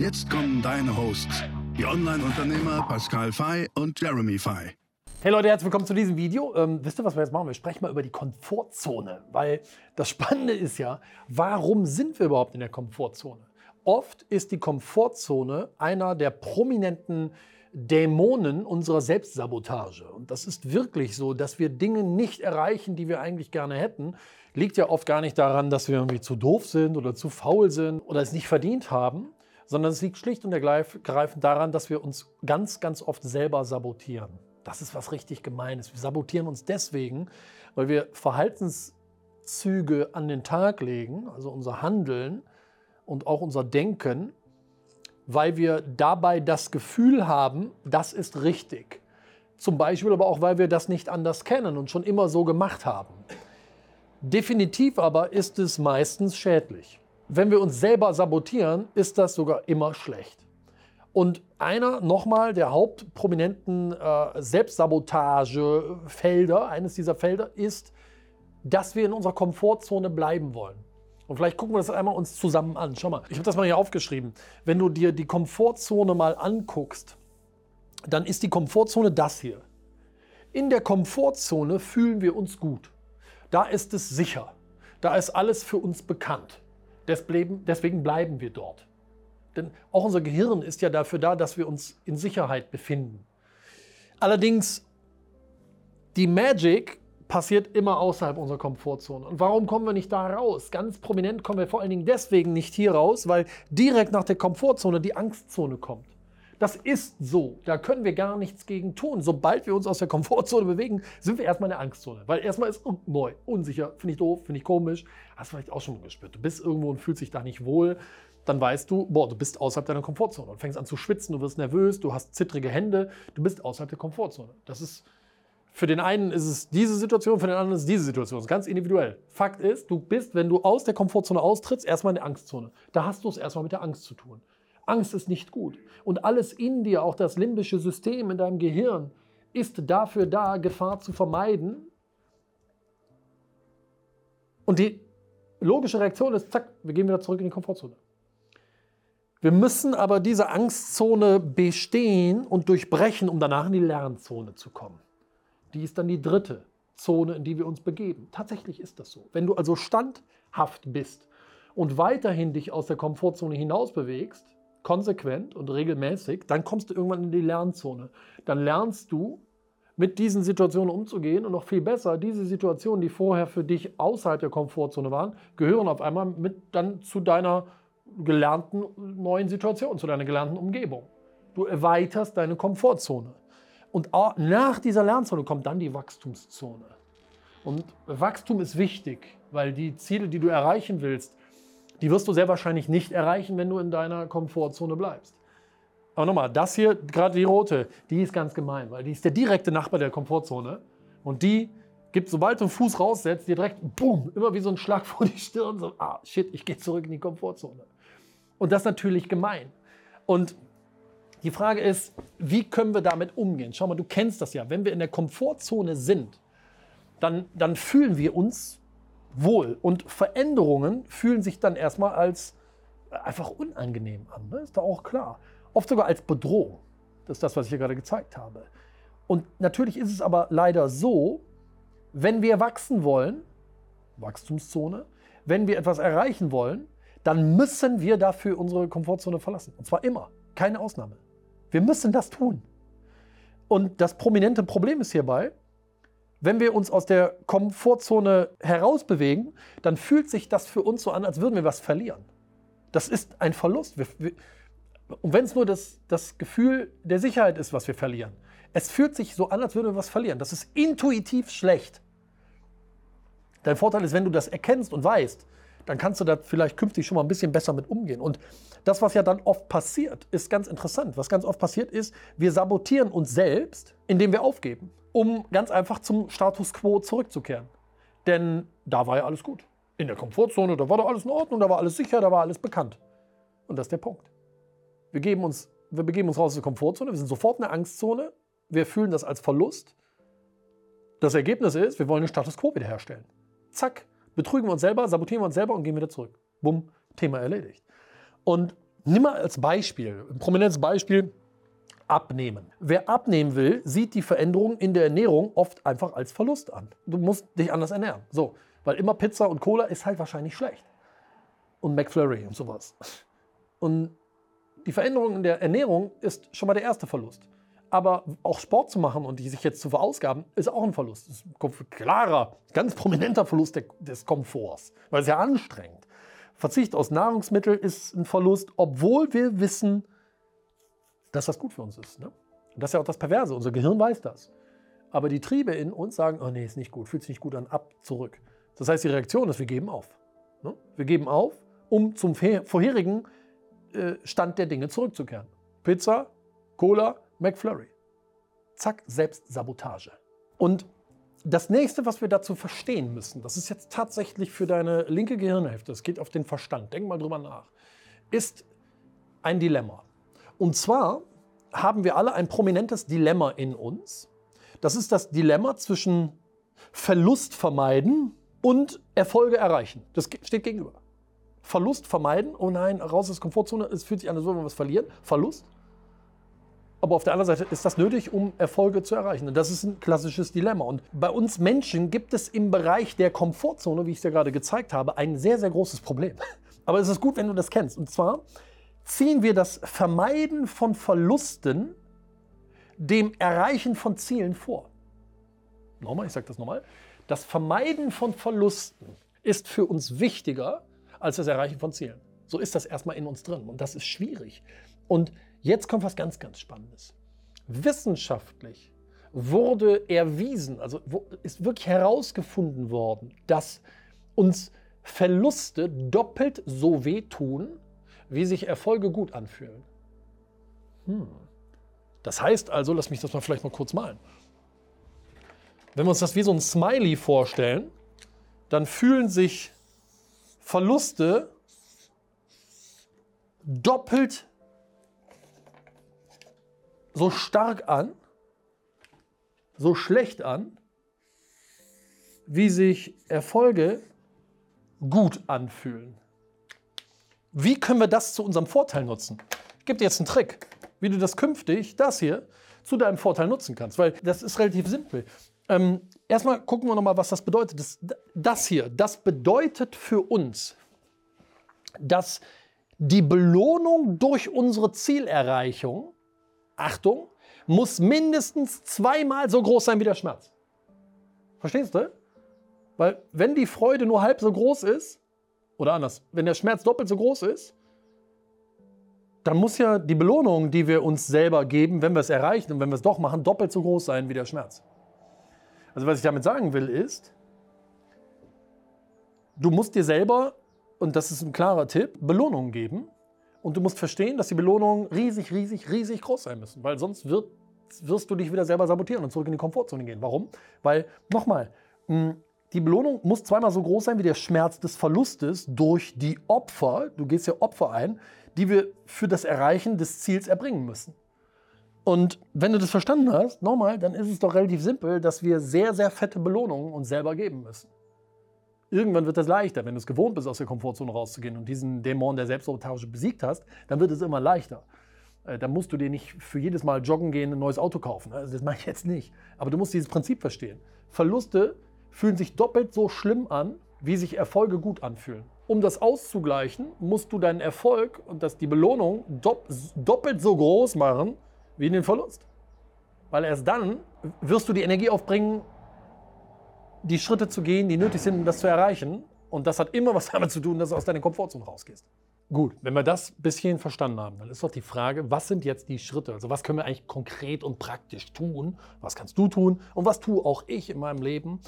Jetzt kommen deine Hosts, die Online-Unternehmer Pascal Fay und Jeremy Fay. Hey Leute, herzlich willkommen zu diesem Video. Ähm, wisst ihr, was wir jetzt machen? Wir sprechen mal über die Komfortzone, weil das Spannende ist ja, warum sind wir überhaupt in der Komfortzone? Oft ist die Komfortzone einer der prominenten Dämonen unserer Selbstsabotage. Und das ist wirklich so, dass wir Dinge nicht erreichen, die wir eigentlich gerne hätten. Liegt ja oft gar nicht daran, dass wir irgendwie zu doof sind oder zu faul sind oder es nicht verdient haben, sondern es liegt schlicht und ergreifend daran, dass wir uns ganz, ganz oft selber sabotieren. Das ist was richtig Gemeines. Wir sabotieren uns deswegen, weil wir Verhaltenszüge an den Tag legen, also unser Handeln, und auch unser Denken, weil wir dabei das Gefühl haben, das ist richtig. Zum Beispiel aber auch, weil wir das nicht anders kennen und schon immer so gemacht haben. Definitiv aber ist es meistens schädlich. Wenn wir uns selber sabotieren, ist das sogar immer schlecht. Und einer nochmal der hauptprominenten äh, Selbstsabotagefelder, eines dieser Felder ist, dass wir in unserer Komfortzone bleiben wollen. Und vielleicht gucken wir das einmal uns zusammen an. Schau mal, ich habe das mal hier aufgeschrieben. Wenn du dir die Komfortzone mal anguckst, dann ist die Komfortzone das hier. In der Komfortzone fühlen wir uns gut. Da ist es sicher. Da ist alles für uns bekannt. Deswegen bleiben wir dort. Denn auch unser Gehirn ist ja dafür da, dass wir uns in Sicherheit befinden. Allerdings, die Magic passiert immer außerhalb unserer Komfortzone. Und warum kommen wir nicht da raus? Ganz prominent kommen wir vor allen Dingen deswegen nicht hier raus, weil direkt nach der Komfortzone die Angstzone kommt. Das ist so. Da können wir gar nichts gegen tun. Sobald wir uns aus der Komfortzone bewegen, sind wir erstmal in der Angstzone. Weil erstmal ist oh, neu, unsicher, finde ich doof, finde ich komisch. Hast du vielleicht auch schon mal gespürt. Du bist irgendwo und fühlst dich da nicht wohl. Dann weißt du, boah, du bist außerhalb deiner Komfortzone. Du fängst an zu schwitzen, du wirst nervös, du hast zittrige Hände. Du bist außerhalb der Komfortzone. Das ist für den einen ist es diese Situation, für den anderen ist es diese Situation. Das ist ganz individuell. Fakt ist, du bist, wenn du aus der Komfortzone austrittst, erstmal in der Angstzone. Da hast du es erstmal mit der Angst zu tun. Angst ist nicht gut. Und alles in dir, auch das limbische System in deinem Gehirn, ist dafür da, Gefahr zu vermeiden. Und die logische Reaktion ist, zack, wir gehen wieder zurück in die Komfortzone. Wir müssen aber diese Angstzone bestehen und durchbrechen, um danach in die Lernzone zu kommen. Die ist dann die dritte Zone, in die wir uns begeben. Tatsächlich ist das so. Wenn du also standhaft bist und weiterhin dich aus der Komfortzone hinaus bewegst, konsequent und regelmäßig, dann kommst du irgendwann in die Lernzone. Dann lernst du, mit diesen Situationen umzugehen und noch viel besser, diese Situationen, die vorher für dich außerhalb der Komfortzone waren, gehören auf einmal mit dann zu deiner gelernten neuen Situation, zu deiner gelernten Umgebung. Du erweiterst deine Komfortzone. Und nach dieser Lernzone kommt dann die Wachstumszone. Und Wachstum ist wichtig, weil die Ziele, die du erreichen willst, die wirst du sehr wahrscheinlich nicht erreichen, wenn du in deiner Komfortzone bleibst. Aber nochmal, das hier, gerade die rote, die ist ganz gemein, weil die ist der direkte Nachbar der Komfortzone. Und die gibt, sobald du einen Fuß raussetzt, dir direkt, boom, immer wie so ein Schlag vor die Stirn, so, ah, shit, ich gehe zurück in die Komfortzone. Und das ist natürlich gemein. Und die Frage ist, wie können wir damit umgehen? Schau mal, du kennst das ja. Wenn wir in der Komfortzone sind, dann, dann fühlen wir uns wohl. Und Veränderungen fühlen sich dann erstmal als einfach unangenehm an. Ne? Ist da auch klar. Oft sogar als Bedrohung. Das ist das, was ich hier gerade gezeigt habe. Und natürlich ist es aber leider so, wenn wir wachsen wollen, Wachstumszone, wenn wir etwas erreichen wollen, dann müssen wir dafür unsere Komfortzone verlassen. Und zwar immer. Keine Ausnahme. Wir müssen das tun. Und das prominente Problem ist hierbei, wenn wir uns aus der Komfortzone herausbewegen, dann fühlt sich das für uns so an, als würden wir was verlieren. Das ist ein Verlust. Wir, wir, und wenn es nur das, das Gefühl der Sicherheit ist, was wir verlieren. Es fühlt sich so an, als würden wir was verlieren. Das ist intuitiv schlecht. Dein Vorteil ist, wenn du das erkennst und weißt, dann kannst du da vielleicht künftig schon mal ein bisschen besser mit umgehen. Und das, was ja dann oft passiert, ist ganz interessant. Was ganz oft passiert ist, wir sabotieren uns selbst, indem wir aufgeben, um ganz einfach zum Status quo zurückzukehren. Denn da war ja alles gut. In der Komfortzone, da war doch alles in Ordnung, da war alles sicher, da war alles bekannt. Und das ist der Punkt. Wir, geben uns, wir begeben uns raus aus der Komfortzone, wir sind sofort in der Angstzone, wir fühlen das als Verlust. Das Ergebnis ist, wir wollen den Status quo wiederherstellen. Zack, betrügen wir uns selber, sabotieren wir uns selber und gehen wieder zurück. Bumm, Thema erledigt. Und nimm mal als Beispiel, ein prominentes Beispiel, abnehmen. Wer abnehmen will, sieht die Veränderung in der Ernährung oft einfach als Verlust an. Du musst dich anders ernähren. So, weil immer Pizza und Cola ist halt wahrscheinlich schlecht. Und McFlurry und sowas. Und die Veränderung in der Ernährung ist schon mal der erste Verlust. Aber auch Sport zu machen und sich jetzt zu verausgaben, ist auch ein Verlust. Das ist ein klarer, ganz prominenter Verlust des Komforts, weil es ja anstrengend. Verzicht aus Nahrungsmitteln ist ein Verlust, obwohl wir wissen, dass das gut für uns ist. Ne? Und das ist ja auch das Perverse. Unser Gehirn weiß das. Aber die Triebe in uns sagen, oh nee, ist nicht gut, fühlt sich nicht gut an, ab, zurück. Das heißt, die Reaktion ist, wir geben auf. Ne? Wir geben auf, um zum vorherigen äh, Stand der Dinge zurückzukehren. Pizza, Cola, McFlurry. Zack, Selbstsabotage. Und das nächste, was wir dazu verstehen müssen, das ist jetzt tatsächlich für deine linke Gehirnhälfte, das geht auf den Verstand, denk mal drüber nach, ist ein Dilemma. Und zwar haben wir alle ein prominentes Dilemma in uns. Das ist das Dilemma zwischen Verlust vermeiden und Erfolge erreichen. Das steht gegenüber. Verlust vermeiden, oh nein, raus aus der Komfortzone, es fühlt sich an, als würden wir was verlieren. Verlust. Aber auf der anderen Seite ist das nötig, um Erfolge zu erreichen. Und das ist ein klassisches Dilemma. Und bei uns Menschen gibt es im Bereich der Komfortzone, wie ich es dir gerade gezeigt habe, ein sehr, sehr großes Problem. Aber es ist gut, wenn du das kennst. Und zwar ziehen wir das Vermeiden von Verlusten dem Erreichen von Zielen vor. Nochmal, ich sage das nochmal. Das Vermeiden von Verlusten ist für uns wichtiger als das Erreichen von Zielen. So ist das erstmal in uns drin und das ist schwierig. Und jetzt kommt was ganz, ganz Spannendes. Wissenschaftlich wurde erwiesen, also ist wirklich herausgefunden worden, dass uns Verluste doppelt so wehtun, wie sich Erfolge gut anfühlen. Hm. Das heißt also, lass mich das mal vielleicht mal kurz malen. Wenn wir uns das wie so ein Smiley vorstellen, dann fühlen sich Verluste doppelt so stark an, so schlecht an, wie sich Erfolge gut anfühlen. Wie können wir das zu unserem Vorteil nutzen? Ich gebe dir jetzt einen Trick, wie du das künftig, das hier, zu deinem Vorteil nutzen kannst, weil das ist relativ simpel. Ähm, erstmal gucken wir nochmal, was das bedeutet. Das, das hier, das bedeutet für uns, dass die Belohnung durch unsere Zielerreichung, Achtung, muss mindestens zweimal so groß sein wie der Schmerz. Verstehst du? Weil wenn die Freude nur halb so groß ist, oder anders, wenn der Schmerz doppelt so groß ist, dann muss ja die Belohnung, die wir uns selber geben, wenn wir es erreichen und wenn wir es doch machen, doppelt so groß sein wie der Schmerz. Also was ich damit sagen will ist, du musst dir selber, und das ist ein klarer Tipp, Belohnungen geben. Und du musst verstehen, dass die Belohnungen riesig, riesig, riesig groß sein müssen. Weil sonst wird, wirst du dich wieder selber sabotieren und zurück in die Komfortzone gehen. Warum? Weil, nochmal, hm, die Belohnung muss zweimal so groß sein wie der Schmerz des Verlustes durch die Opfer, du gehst ja Opfer ein, die wir für das Erreichen des Ziels erbringen müssen. Und wenn du das verstanden hast, nochmal, dann ist es doch relativ simpel, dass wir sehr, sehr fette Belohnungen uns selber geben müssen. Irgendwann wird das leichter, wenn du es gewohnt bist, aus der Komfortzone rauszugehen und diesen Dämon der Selbstsabotage besiegt hast, dann wird es immer leichter. Äh, dann musst du dir nicht für jedes Mal joggen gehen ein neues Auto kaufen. Also das mache ich jetzt nicht. Aber du musst dieses Prinzip verstehen. Verluste fühlen sich doppelt so schlimm an, wie sich Erfolge gut anfühlen. Um das auszugleichen, musst du deinen Erfolg und das, die Belohnung doppelt so groß machen, wie den Verlust. Weil erst dann wirst du die Energie aufbringen, die Schritte zu gehen, die nötig sind, um das zu erreichen. Und das hat immer was damit zu tun, dass du aus deiner Komfortzone rausgehst. Gut, wenn wir das ein bisschen verstanden haben, dann ist doch die Frage, was sind jetzt die Schritte? Also was können wir eigentlich konkret und praktisch tun? Was kannst du tun und was tue auch ich in meinem Leben,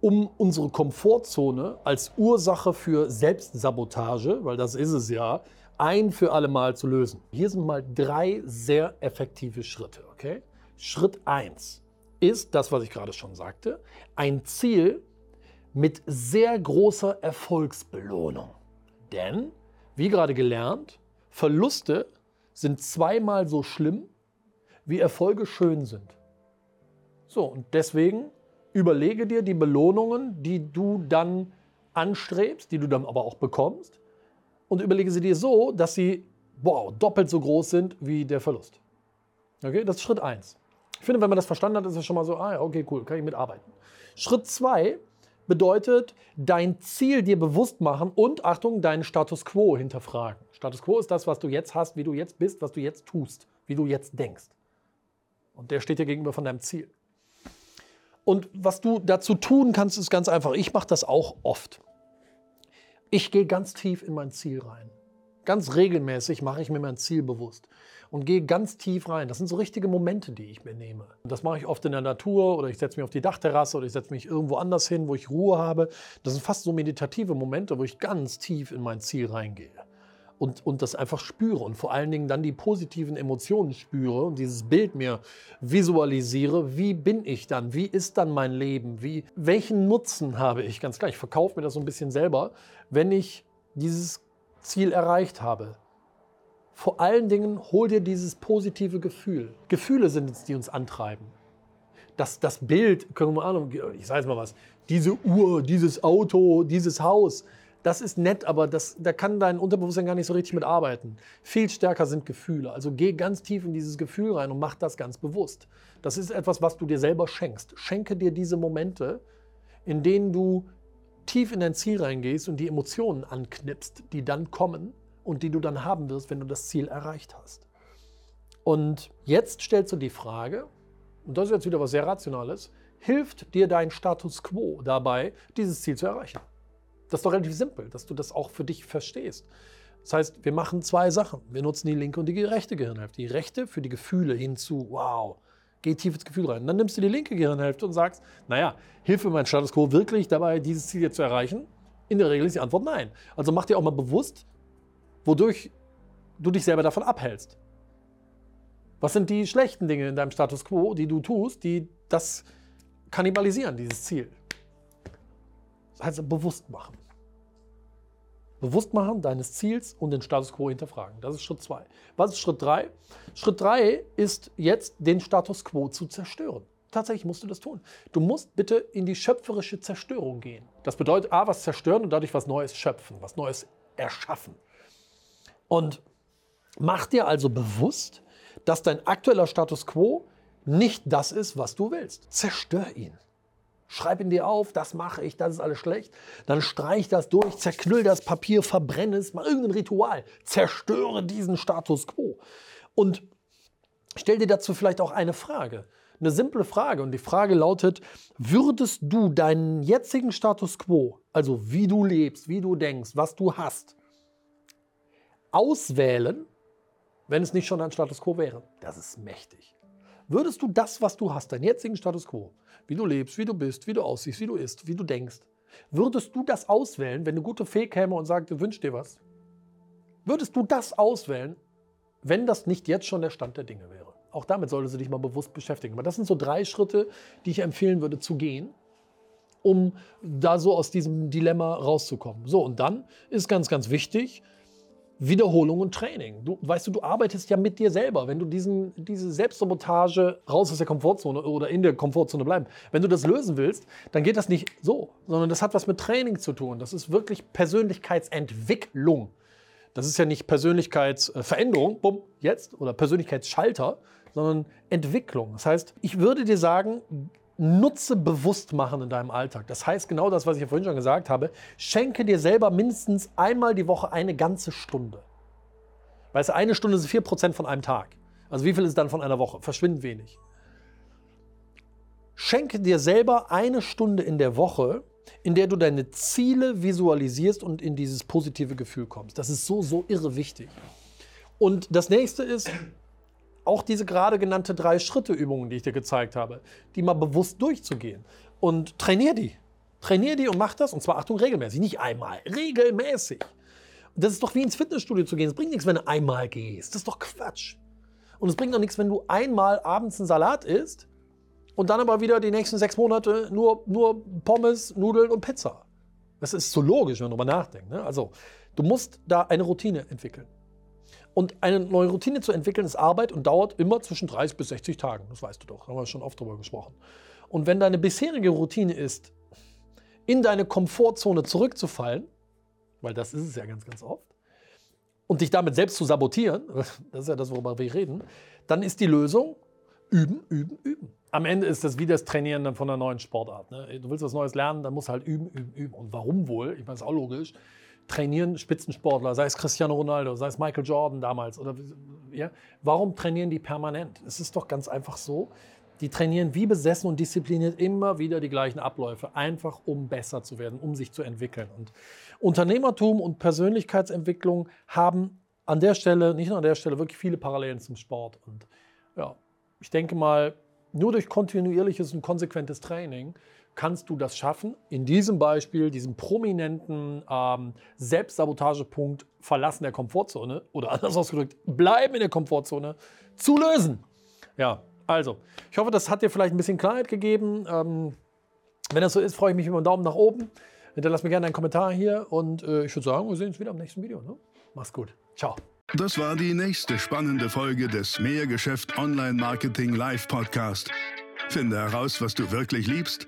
um unsere Komfortzone als Ursache für Selbstsabotage, weil das ist es ja, ein für alle Mal zu lösen. Hier sind mal drei sehr effektive Schritte. Okay? Schritt 1 ist das, was ich gerade schon sagte, ein Ziel mit sehr großer Erfolgsbelohnung. Denn, wie gerade gelernt, Verluste sind zweimal so schlimm, wie Erfolge schön sind. So, und deswegen überlege dir die Belohnungen, die du dann anstrebst, die du dann aber auch bekommst, und überlege sie dir so, dass sie wow, doppelt so groß sind wie der Verlust. Okay, das ist Schritt 1. Ich finde, wenn man das verstanden hat, ist es schon mal so, ah okay, cool, kann ich mitarbeiten. Schritt 2 bedeutet, dein Ziel dir bewusst machen und, Achtung, deinen Status quo hinterfragen. Status quo ist das, was du jetzt hast, wie du jetzt bist, was du jetzt tust, wie du jetzt denkst. Und der steht dir gegenüber von deinem Ziel. Und was du dazu tun kannst, ist ganz einfach. Ich mache das auch oft. Ich gehe ganz tief in mein Ziel rein. Ganz regelmäßig mache ich mir mein Ziel bewusst und gehe ganz tief rein. Das sind so richtige Momente, die ich mir nehme. Das mache ich oft in der Natur oder ich setze mich auf die Dachterrasse oder ich setze mich irgendwo anders hin, wo ich Ruhe habe. Das sind fast so meditative Momente, wo ich ganz tief in mein Ziel reingehe und, und das einfach spüre und vor allen Dingen dann die positiven Emotionen spüre und dieses Bild mir visualisiere, wie bin ich dann, wie ist dann mein Leben, wie, welchen Nutzen habe ich, ganz klar, ich verkaufe mir das so ein bisschen selber, wenn ich dieses Ziel erreicht habe. Vor allen Dingen hol dir dieses positive Gefühl. Gefühle sind es, die uns antreiben. Das, das Bild, können wir mal ich sage jetzt mal was, diese Uhr, dieses Auto, dieses Haus, das ist nett, aber das, da kann dein Unterbewusstsein gar nicht so richtig mit arbeiten. Viel stärker sind Gefühle. Also geh ganz tief in dieses Gefühl rein und mach das ganz bewusst. Das ist etwas, was du dir selber schenkst. Schenke dir diese Momente, in denen du tief in dein Ziel reingehst und die Emotionen anknipst, die dann kommen und die du dann haben wirst, wenn du das Ziel erreicht hast. Und jetzt stellst du die Frage, und das ist jetzt wieder was sehr Rationales, hilft dir dein Status quo dabei, dieses Ziel zu erreichen? Das ist doch relativ simpel, dass du das auch für dich verstehst. Das heißt, wir machen zwei Sachen. Wir nutzen die linke und die rechte Gehirnhälfte. Die rechte für die Gefühle hinzu, wow, geh tief ins Gefühl rein. Und dann nimmst du die linke Gehirnhälfte und sagst, naja, hilfe mein Status quo wirklich dabei, dieses Ziel jetzt zu erreichen? In der Regel ist die Antwort nein. Also mach dir auch mal bewusst, wodurch du dich selber davon abhältst. Was sind die schlechten Dinge in deinem Status quo, die du tust, die das kannibalisieren, dieses Ziel? Das heißt, bewusst machen. Bewusst machen deines Ziels und den Status quo hinterfragen. Das ist Schritt zwei. Was ist Schritt drei? Schritt drei ist jetzt, den Status quo zu zerstören. Tatsächlich musst du das tun. Du musst bitte in die schöpferische Zerstörung gehen. Das bedeutet A, was zerstören und dadurch was Neues schöpfen, was Neues erschaffen. Und mach dir also bewusst, dass dein aktueller Status quo nicht das ist, was du willst. Zerstör ihn. Schreib ihn dir auf, das mache ich, das ist alles schlecht. Dann streich das durch, zerknüll das Papier, verbrenne es, mach irgendein Ritual. Zerstöre diesen Status quo. Und stell dir dazu vielleicht auch eine Frage. Eine simple Frage. Und die Frage lautet, würdest du deinen jetzigen Status quo, also wie du lebst, wie du denkst, was du hast, auswählen, wenn es nicht schon ein Status quo wäre? Das ist mächtig. Würdest du das, was du hast, deinen jetzigen Status quo, wie du lebst, wie du bist, wie du aussiehst, wie du isst, wie du denkst, würdest du das auswählen, wenn eine gute Fee käme und sagte, wünsch dir was? Würdest du das auswählen, wenn das nicht jetzt schon der Stand der Dinge wäre? Auch damit solltest du dich mal bewusst beschäftigen. Aber das sind so drei Schritte, die ich empfehlen würde zu gehen, um da so aus diesem Dilemma rauszukommen. So, und dann ist ganz, ganz wichtig, Wiederholung und Training. Du weißt du, du arbeitest ja mit dir selber. Wenn du diesen, diese Selbstsabotage raus aus der Komfortzone oder in der Komfortzone bleiben, wenn du das lösen willst, dann geht das nicht so, sondern das hat was mit Training zu tun. Das ist wirklich Persönlichkeitsentwicklung. Das ist ja nicht Persönlichkeitsveränderung, bumm, jetzt, oder Persönlichkeitsschalter, sondern Entwicklung. Das heißt, ich würde dir sagen, nutze bewusst machen in deinem Alltag. Das heißt genau das, was ich ja vorhin schon gesagt habe. Schenke dir selber mindestens einmal die Woche eine ganze Stunde. Weißt du, eine Stunde ist 4% von einem Tag. Also wie viel ist dann von einer Woche? Verschwindend wenig. Schenke dir selber eine Stunde in der Woche, in der du deine Ziele visualisierst und in dieses positive Gefühl kommst. Das ist so, so irre wichtig. Und das nächste ist, auch diese gerade genannte drei Schritte Übungen, die ich dir gezeigt habe, die mal bewusst durchzugehen und trainier die. Trainier die und mach das. Und zwar, Achtung, regelmäßig. Nicht einmal. Regelmäßig. Das ist doch wie ins Fitnessstudio zu gehen. Es bringt nichts, wenn du einmal gehst. Das ist doch Quatsch. Und es bringt auch nichts, wenn du einmal abends einen Salat isst und dann aber wieder die nächsten sechs Monate nur, nur Pommes, Nudeln und Pizza. Das ist so logisch, wenn man darüber nachdenkt. Ne? Also, du musst da eine Routine entwickeln. Und eine neue Routine zu entwickeln ist Arbeit und dauert immer zwischen 30 bis 60 Tagen. Das weißt du doch, da haben wir schon oft drüber gesprochen. Und wenn deine bisherige Routine ist, in deine Komfortzone zurückzufallen, weil das ist es ja ganz, ganz oft, und dich damit selbst zu sabotieren, das ist ja das, worüber wir reden, dann ist die Lösung üben, üben, üben. Am Ende ist das wie das Trainieren von einer neuen Sportart. Ne? Du willst was Neues lernen, dann musst du halt üben, üben, üben. Und warum wohl? Ich meine, das ist auch logisch. Trainieren Spitzensportler, sei es Cristiano Ronaldo, sei es Michael Jordan damals. Oder, ja? Warum trainieren die permanent? Es ist doch ganz einfach so, die trainieren wie besessen und diszipliniert immer wieder die gleichen Abläufe, einfach um besser zu werden, um sich zu entwickeln. Und Unternehmertum und Persönlichkeitsentwicklung haben an der Stelle, nicht nur an der Stelle, wirklich viele Parallelen zum Sport. Und ja, ich denke mal, nur durch kontinuierliches und konsequentes Training kannst du das schaffen, in diesem Beispiel, diesem prominenten ähm, Selbstsabotagepunkt Verlassen der Komfortzone oder anders ausgedrückt, bleiben in der Komfortzone zu lösen. Ja, also, ich hoffe, das hat dir vielleicht ein bisschen Klarheit gegeben. Ähm, wenn das so ist, freue ich mich über einen Daumen nach oben. Hinterlass mir gerne einen Kommentar hier und äh, ich würde sagen, wir sehen uns wieder im nächsten Video. Ne? Mach's gut. Ciao. Das war die nächste spannende Folge des Mehrgeschäft Online Marketing Live Podcast. Finde heraus, was du wirklich liebst